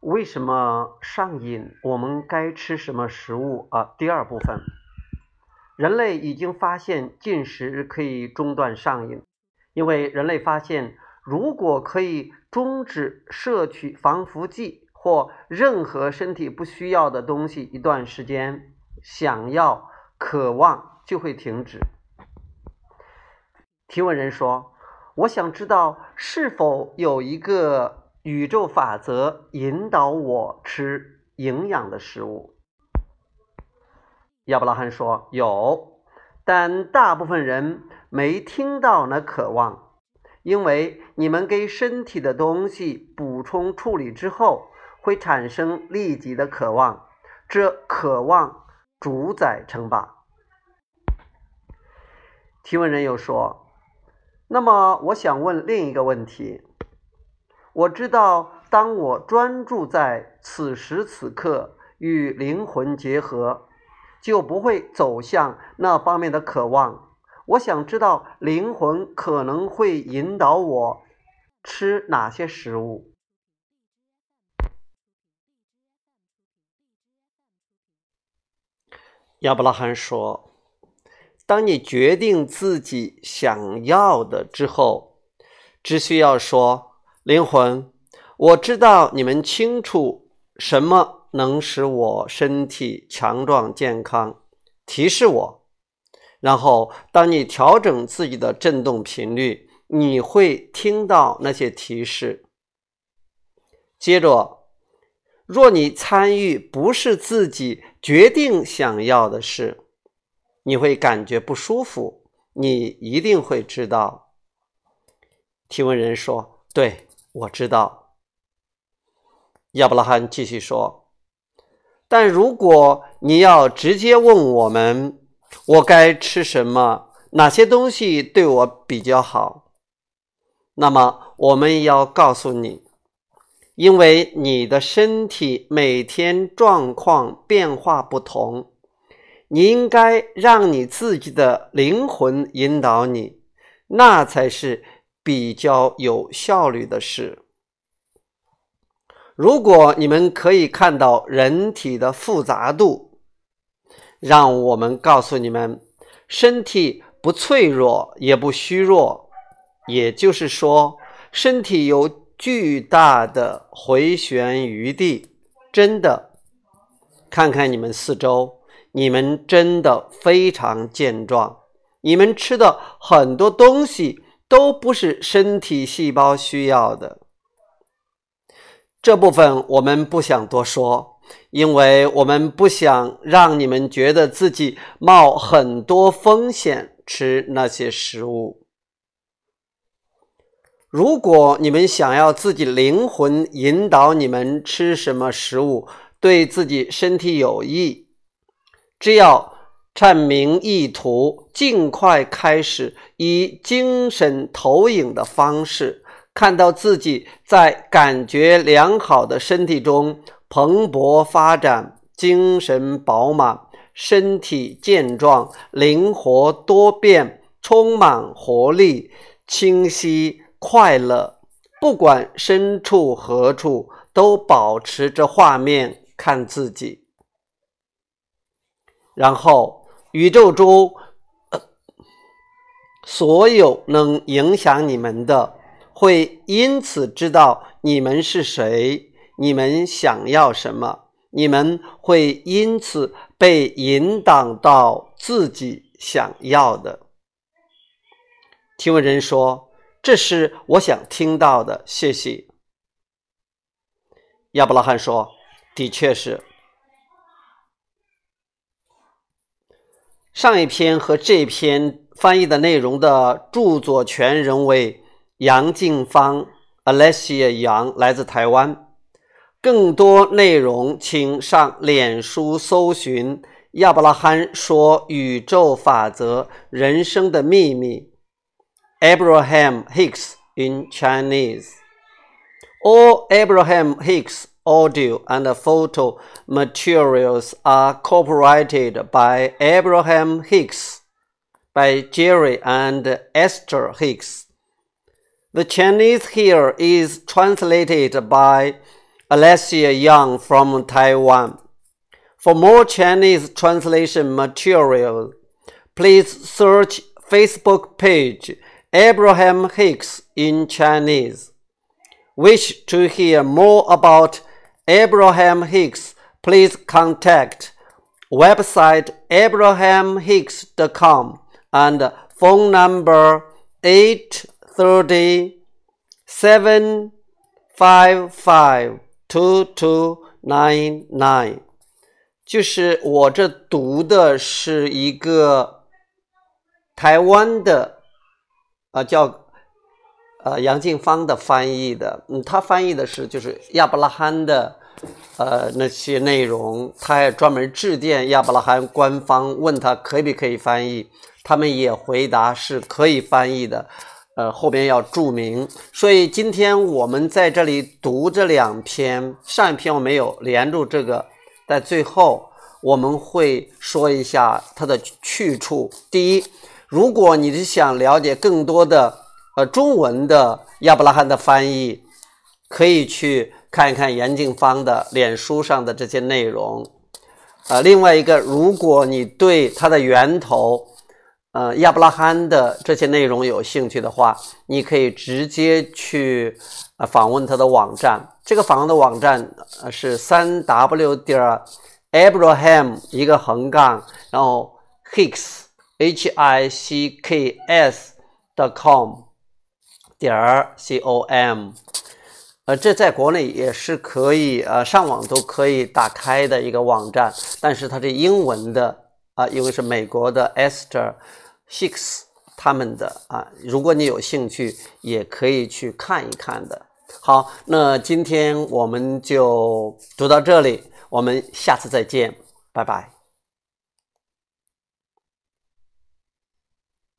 为什么上瘾？我们该吃什么食物啊？第二部分，人类已经发现进食可以中断上瘾，因为人类发现，如果可以终止摄取防腐剂或任何身体不需要的东西一段时间，想要、渴望就会停止。提问人说：“我想知道是否有一个。”宇宙法则引导我吃营养的食物。亚伯拉罕说：“有，但大部分人没听到那渴望，因为你们给身体的东西补充处理之后，会产生立即的渴望，这渴望主宰称霸。”提问人又说：“那么，我想问另一个问题。”我知道，当我专注在此时此刻与灵魂结合，就不会走向那方面的渴望。我想知道，灵魂可能会引导我吃哪些食物。亚伯拉罕说：“当你决定自己想要的之后，只需要说。”灵魂，我知道你们清楚什么能使我身体强壮健康，提示我。然后，当你调整自己的振动频率，你会听到那些提示。接着，若你参与不是自己决定想要的事，你会感觉不舒服。你一定会知道。提问人说：“对。”我知道，亚伯拉罕继续说：“但如果你要直接问我们，我该吃什么，哪些东西对我比较好，那么我们要告诉你，因为你的身体每天状况变化不同，你应该让你自己的灵魂引导你，那才是。”比较有效率的事。如果你们可以看到人体的复杂度，让我们告诉你们，身体不脆弱也不虚弱，也就是说，身体有巨大的回旋余地。真的，看看你们四周，你们真的非常健壮。你们吃的很多东西。都不是身体细胞需要的这部分，我们不想多说，因为我们不想让你们觉得自己冒很多风险吃那些食物。如果你们想要自己灵魂引导你们吃什么食物对自己身体有益，只要。阐明意图，尽快开始以精神投影的方式，看到自己在感觉良好的身体中蓬勃发展，精神饱满，身体健壮，灵活多变，充满活力，清晰快乐。不管身处何处，都保持着画面看自己，然后。宇宙中所有能影响你们的，会因此知道你们是谁，你们想要什么，你们会因此被引导到自己想要的。提问人说：“这是我想听到的，谢谢。”亚伯拉罕说：“的确是。”上一篇和这篇翻译的内容的著作权人为杨静芳 （Alessia 杨），来自台湾。更多内容请上脸书搜寻“亚伯拉罕说宇宙法则人生的秘密 ”（Abraham Hicks in Chinese，or Abraham Hicks。Audio and photo materials are copyrighted by Abraham Hicks, by Jerry and Esther Hicks. The Chinese here is translated by Alessia Young from Taiwan. For more Chinese translation material, please search Facebook page Abraham Hicks in Chinese. Wish to hear more about Abraham Hicks? Please contact website abrahamhicks.com and phone number 830 755 2299。就是我这读的是一个台湾的，呃，叫呃杨静芳的翻译的，嗯，他翻译的是就是亚伯拉罕的， 呃那些内容，他还专门致电亚伯拉罕官方问他可不可以翻译，他们也回答是可以翻译的，呃后边要注明，所以今天我们在这里读这两篇，上一篇我没有连住这个，在最后我们会说一下它的去处。第一，如果你是想了解更多的。呃，中文的亚伯拉罕的翻译，可以去看一看严静芳的脸书上的这些内容。呃，另外一个，如果你对它的源头，呃，亚伯拉罕的这些内容有兴趣的话，你可以直接去呃访问他的网站。这个访问的网站呃是三 w 点儿 Abraham 一个横杠，然后 Hicks H I C K S 的 com。点儿 com，呃，这在国内也是可以，呃，上网都可以打开的一个网站，但是它是英文的啊，因为是美国的 Esther Hicks 他们的啊，如果你有兴趣，也可以去看一看的。好，那今天我们就读到这里，我们下次再见，拜拜。